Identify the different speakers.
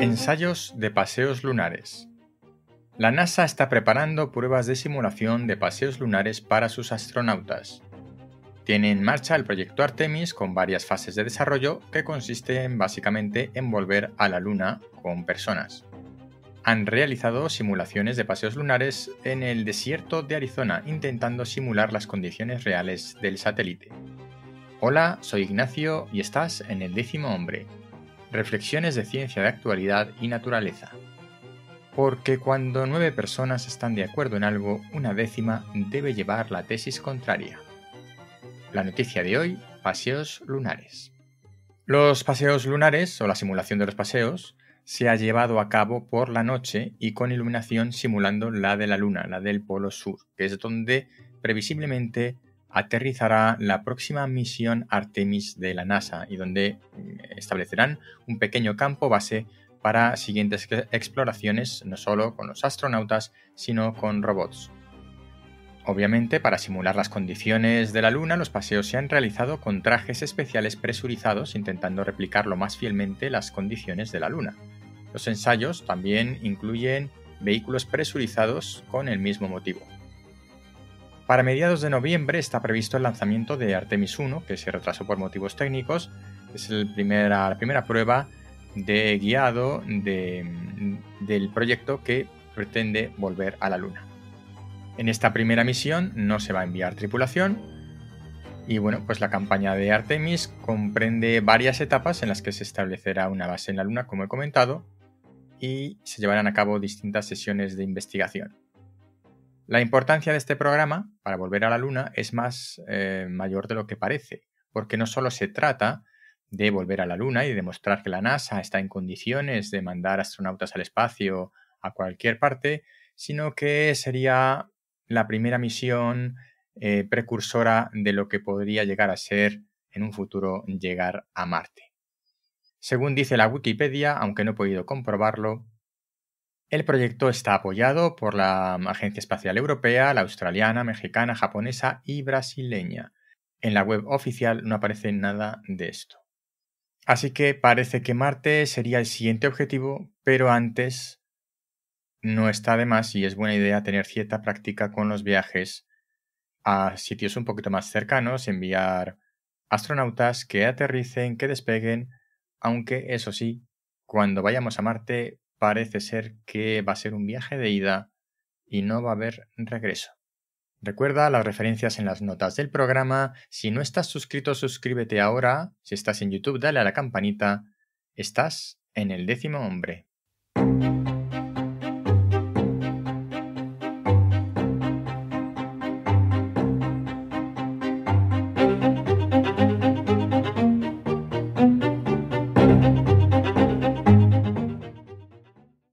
Speaker 1: Ensayos de paseos lunares. La NASA está preparando pruebas de simulación de paseos lunares para sus astronautas. Tiene en marcha el proyecto Artemis con varias fases de desarrollo que consisten básicamente en volver a la Luna con personas. Han realizado simulaciones de paseos lunares en el desierto de Arizona intentando simular las condiciones reales del satélite. Hola, soy Ignacio y estás en el décimo hombre. Reflexiones de ciencia de actualidad y naturaleza. Porque cuando nueve personas están de acuerdo en algo, una décima debe llevar la tesis contraria. La noticia de hoy, paseos lunares. Los paseos lunares, o la simulación de los paseos, se ha llevado a cabo por la noche y con iluminación simulando la de la Luna, la del Polo Sur, que es donde previsiblemente aterrizará la próxima misión Artemis de la NASA y donde mm, establecerán un pequeño campo base para siguientes exploraciones no solo con los astronautas, sino con robots. Obviamente, para simular las condiciones de la Luna, los paseos se han realizado con trajes especiales presurizados, intentando replicar lo más fielmente las condiciones de la Luna. Los ensayos también incluyen vehículos presurizados con el mismo motivo. Para mediados de noviembre está previsto el lanzamiento de Artemis 1, que se retrasó por motivos técnicos. Es la primera prueba de guiado del proyecto que pretende volver a la Luna. En esta primera misión no se va a enviar tripulación y bueno, pues la campaña de Artemis comprende varias etapas en las que se establecerá una base en la Luna, como he comentado, y se llevarán a cabo distintas sesiones de investigación. La importancia de este programa para volver a la Luna es más eh, mayor de lo que parece, porque no solo se trata de volver a la Luna y demostrar que la NASA está en condiciones de mandar astronautas al espacio a cualquier parte, sino que sería la primera misión eh, precursora de lo que podría llegar a ser en un futuro llegar a Marte. Según dice la Wikipedia, aunque no he podido comprobarlo, el proyecto está apoyado por la Agencia Espacial Europea, la australiana, mexicana, japonesa y brasileña. En la web oficial no aparece nada de esto. Así que parece que Marte sería el siguiente objetivo, pero antes no está de más y es buena idea tener cierta práctica con los viajes a sitios un poquito más cercanos, enviar astronautas que aterricen, que despeguen, aunque eso sí, cuando vayamos a Marte parece ser que va a ser un viaje de ida y no va a haber regreso. Recuerda las referencias en las notas del programa. Si no estás suscrito, suscríbete ahora. Si estás en YouTube, dale a la campanita. Estás en el décimo hombre.